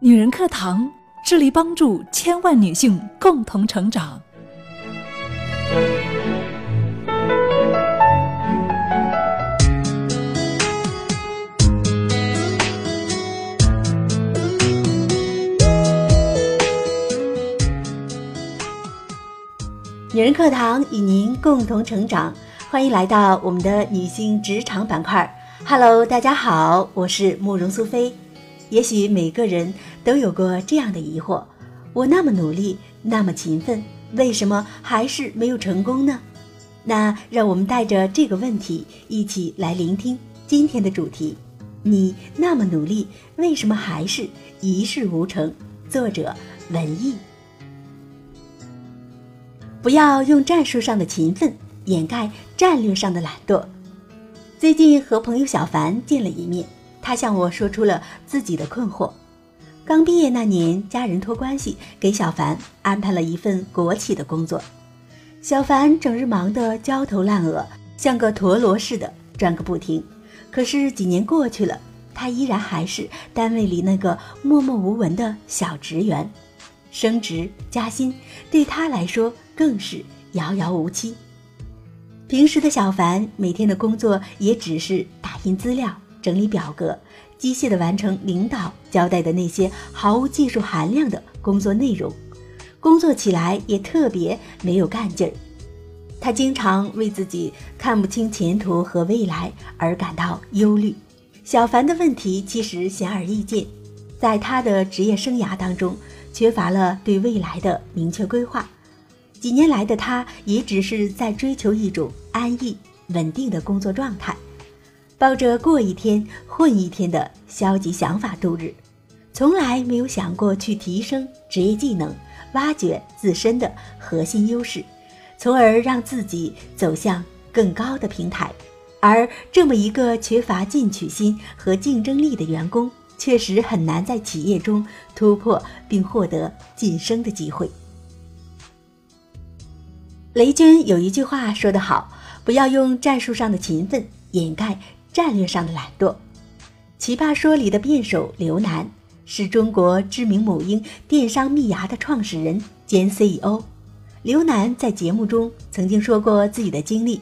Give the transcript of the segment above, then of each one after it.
女人课堂致力帮助千万女性共同成长。女人课堂与您共同成长，欢迎来到我们的女性职场板块。Hello，大家好，我是慕容苏菲。也许每个人都有过这样的疑惑：我那么努力，那么勤奋，为什么还是没有成功呢？那让我们带着这个问题一起来聆听今天的主题：你那么努力，为什么还是一事无成？作者文艺。不要用战术上的勤奋掩盖战略上的懒惰。最近和朋友小凡见了一面，他向我说出了自己的困惑。刚毕业那年，家人托关系给小凡安排了一份国企的工作，小凡整日忙得焦头烂额，像个陀螺似的转个不停。可是几年过去了，他依然还是单位里那个默默无闻的小职员，升职加薪对他来说。更是遥遥无期。平时的小凡每天的工作也只是打印资料、整理表格，机械的完成领导交代的那些毫无技术含量的工作内容，工作起来也特别没有干劲儿。他经常为自己看不清前途和未来而感到忧虑。小凡的问题其实显而易见，在他的职业生涯当中，缺乏了对未来的明确规划。几年来的他，也只是在追求一种安逸、稳定的工作状态，抱着过一天混一天的消极想法度日，从来没有想过去提升职业技能，挖掘自身的核心优势，从而让自己走向更高的平台。而这么一个缺乏进取心和竞争力的员工，确实很难在企业中突破并获得晋升的机会。雷军有一句话说得好：“不要用战术上的勤奋掩盖战略上的懒惰。”奇葩说里的辩手刘楠是中国知名母婴电商蜜芽的创始人兼 CEO。刘楠在节目中曾经说过自己的经历：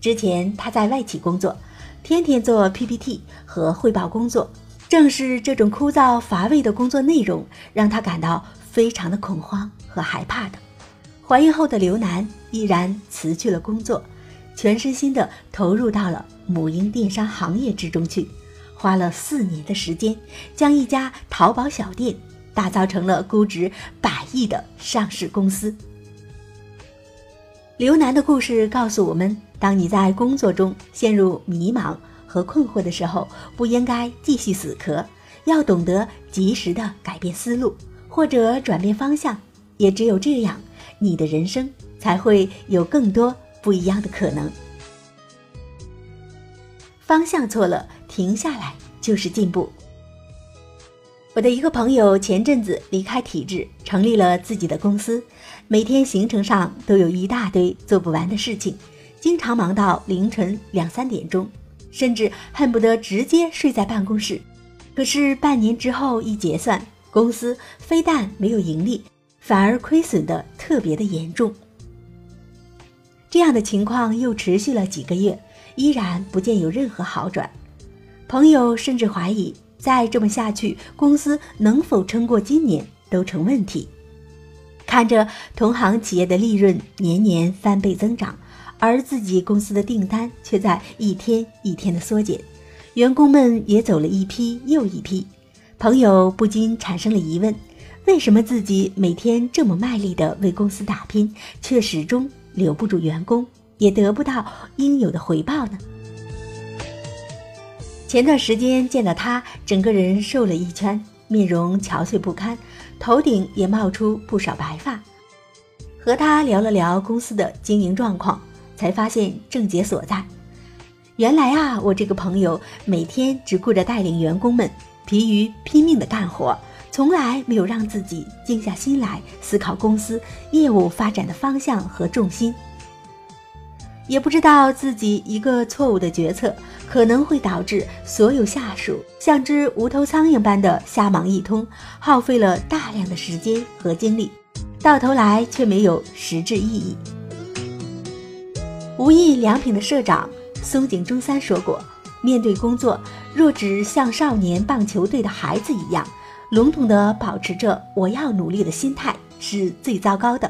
之前他在外企工作，天天做 PPT 和汇报工作，正是这种枯燥乏味的工作内容，让他感到非常的恐慌和害怕的。怀孕后的刘楠毅然辞去了工作，全身心的投入到了母婴电商行业之中去，花了四年的时间，将一家淘宝小店打造成了估值百亿的上市公司。刘楠的故事告诉我们：当你在工作中陷入迷茫和困惑的时候，不应该继续死磕，要懂得及时的改变思路或者转变方向，也只有这样。你的人生才会有更多不一样的可能。方向错了，停下来就是进步。我的一个朋友前阵子离开体制，成立了自己的公司，每天行程上都有一大堆做不完的事情，经常忙到凌晨两三点钟，甚至恨不得直接睡在办公室。可是半年之后一结算，公司非但没有盈利。反而亏损的特别的严重，这样的情况又持续了几个月，依然不见有任何好转。朋友甚至怀疑，再这么下去，公司能否撑过今年都成问题。看着同行企业的利润年年翻倍增长，而自己公司的订单却在一天一天的缩减，员工们也走了一批又一批，朋友不禁产生了疑问。为什么自己每天这么卖力的为公司打拼，却始终留不住员工，也得不到应有的回报呢？前段时间见到他，整个人瘦了一圈，面容憔悴不堪，头顶也冒出不少白发。和他聊了聊公司的经营状况，才发现症结所在。原来啊，我这个朋友每天只顾着带领员工们疲于拼命的干活。从来没有让自己静下心来思考公司业务发展的方向和重心。也不知道自己一个错误的决策可能会导致所有下属像只无头苍蝇般的瞎忙一通，耗费了大量的时间和精力，到头来却没有实质意义。无印良品的社长松井中三说过：“面对工作，若只像少年棒球队的孩子一样，笼统地保持着我要努力的心态，是最糟糕的。”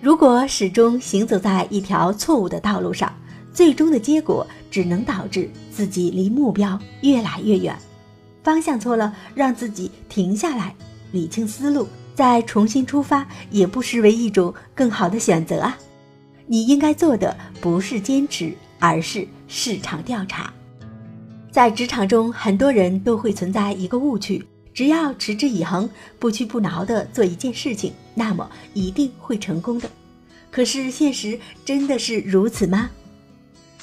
如果始终行走在一条错误的道路上，最终的结果只能导致自己离目标越来越远。方向错了，让自己停下来，理清思路，再重新出发，也不失为一种更好的选择啊！你应该做的不是坚持，而是市场调查。在职场中，很多人都会存在一个误区。只要持之以恒、不屈不挠地做一件事情，那么一定会成功的。可是现实真的是如此吗？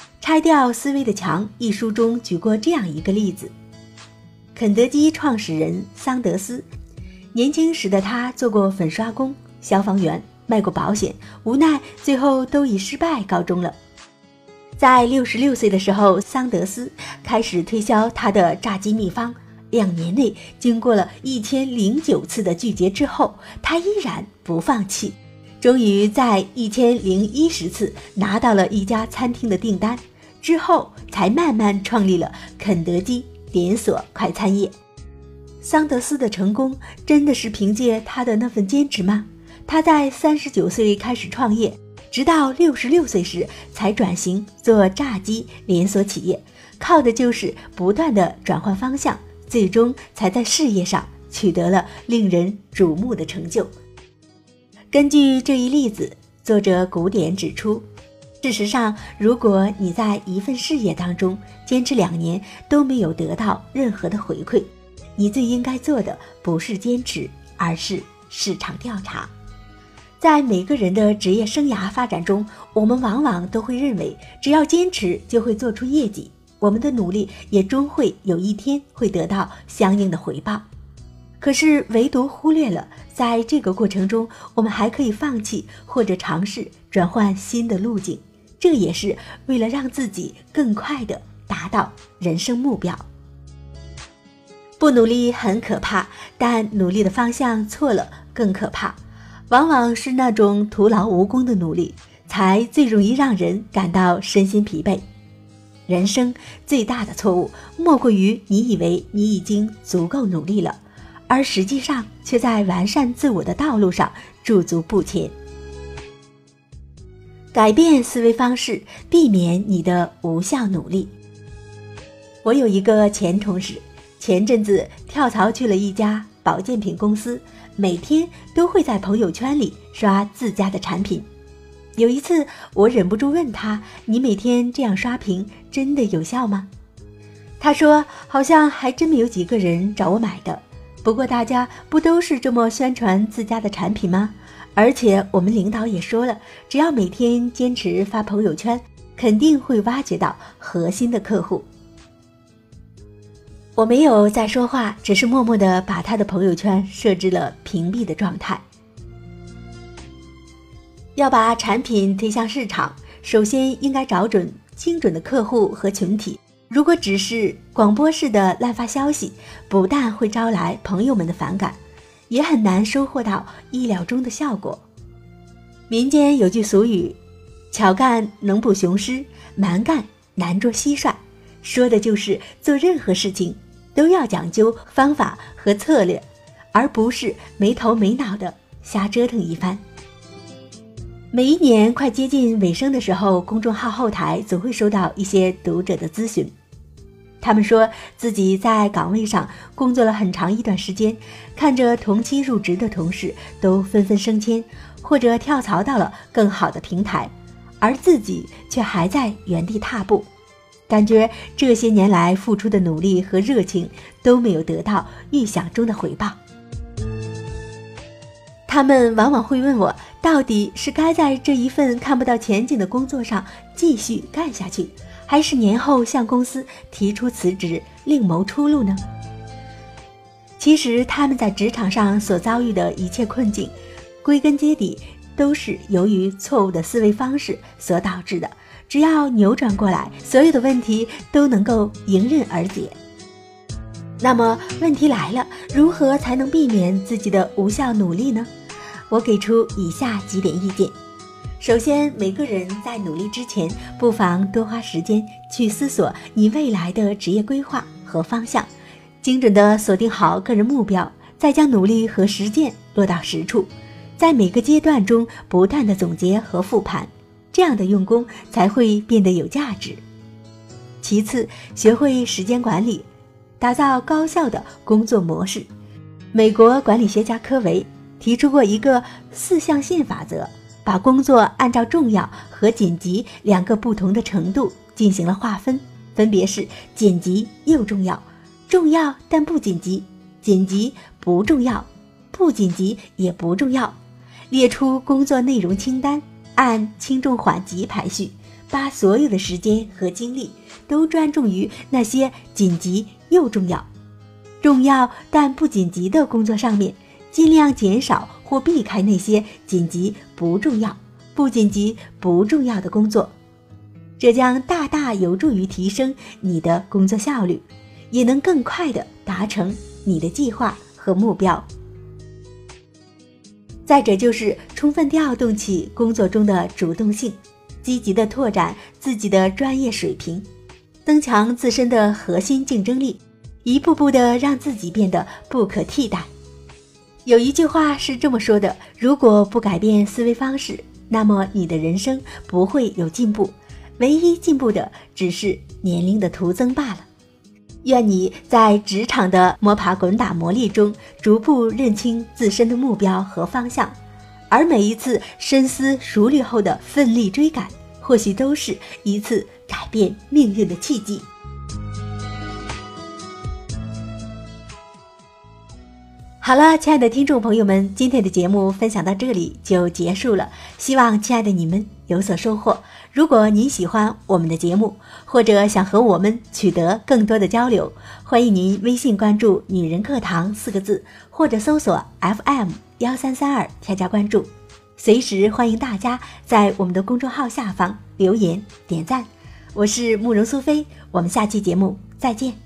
《拆掉思维的墙》一书中举过这样一个例子：肯德基创始人桑德斯，年轻时的他做过粉刷工、消防员，卖过保险，无奈最后都以失败告终了。在六十六岁的时候，桑德斯开始推销他的炸鸡秘方。两年内，经过了一千零九次的拒绝之后，他依然不放弃，终于在一千零一十次拿到了一家餐厅的订单之后，才慢慢创立了肯德基连锁快餐业。桑德斯的成功真的是凭借他的那份坚持吗？他在三十九岁开始创业，直到六十六岁时才转型做炸鸡连锁企业，靠的就是不断的转换方向。最终才在事业上取得了令人瞩目的成就。根据这一例子，作者古典指出，事实上，如果你在一份事业当中坚持两年都没有得到任何的回馈，你最应该做的不是坚持，而是市场调查。在每个人的职业生涯发展中，我们往往都会认为，只要坚持就会做出业绩。我们的努力也终会有一天会得到相应的回报，可是唯独忽略了，在这个过程中，我们还可以放弃或者尝试转换新的路径，这也是为了让自己更快的达到人生目标。不努力很可怕，但努力的方向错了更可怕。往往是那种徒劳无功的努力，才最容易让人感到身心疲惫。人生最大的错误，莫过于你以为你已经足够努力了，而实际上却在完善自我的道路上驻足不前。改变思维方式，避免你的无效努力。我有一个前同事，前阵子跳槽去了一家保健品公司，每天都会在朋友圈里刷自家的产品。有一次，我忍不住问他：“你每天这样刷屏，真的有效吗？”他说：“好像还真没有几个人找我买的。不过大家不都是这么宣传自家的产品吗？而且我们领导也说了，只要每天坚持发朋友圈，肯定会挖掘到核心的客户。”我没有再说话，只是默默地把他的朋友圈设置了屏蔽的状态。要把产品推向市场，首先应该找准精准的客户和群体。如果只是广播式的滥发消息，不但会招来朋友们的反感，也很难收获到意料中的效果。民间有句俗语：“巧干能捕雄狮，蛮干难捉蟋蟀”，说的就是做任何事情都要讲究方法和策略，而不是没头没脑的瞎折腾一番。每一年快接近尾声的时候，公众号后台总会收到一些读者的咨询。他们说自己在岗位上工作了很长一段时间，看着同期入职的同事都纷纷升迁，或者跳槽到了更好的平台，而自己却还在原地踏步，感觉这些年来付出的努力和热情都没有得到预想中的回报。他们往往会问我。到底是该在这一份看不到前景的工作上继续干下去，还是年后向公司提出辞职，另谋出路呢？其实他们在职场上所遭遇的一切困境，归根结底都是由于错误的思维方式所导致的。只要扭转过来，所有的问题都能够迎刃而解。那么问题来了，如何才能避免自己的无效努力呢？我给出以下几点意见。首先，每个人在努力之前，不妨多花时间去思索你未来的职业规划和方向，精准的锁定好个人目标，再将努力和实践落到实处，在每个阶段中不断的总结和复盘，这样的用功才会变得有价值。其次，学会时间管理。打造高效的工作模式。美国管理学家科维提出过一个四象限法则，把工作按照重要和紧急两个不同的程度进行了划分，分别是紧急又重要、重要但不紧急、紧急不重要、不紧急也不重要。列出工作内容清单，按轻重缓急排序，把所有的时间和精力都专注于那些紧急。又重要，重要但不紧急的工作上面，尽量减少或避开那些紧急不重要、不紧急不重要的工作，这将大大有助于提升你的工作效率，也能更快的达成你的计划和目标。再者就是充分调动起工作中的主动性，积极的拓展自己的专业水平。增强自身的核心竞争力，一步步的让自己变得不可替代。有一句话是这么说的：如果不改变思维方式，那么你的人生不会有进步，唯一进步的只是年龄的徒增罢了。愿你在职场的摸爬滚打磨砺中，逐步认清自身的目标和方向，而每一次深思熟虑后的奋力追赶，或许都是一次。改变命运的契机。好了，亲爱的听众朋友们，今天的节目分享到这里就结束了。希望亲爱的你们有所收获。如果您喜欢我们的节目，或者想和我们取得更多的交流，欢迎您微信关注“女人课堂”四个字，或者搜索 FM 幺三三二添加关注。随时欢迎大家在我们的公众号下方留言点赞。我是慕容苏菲，我们下期节目再见。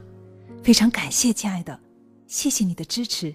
非常感谢，亲爱的，谢谢你的支持。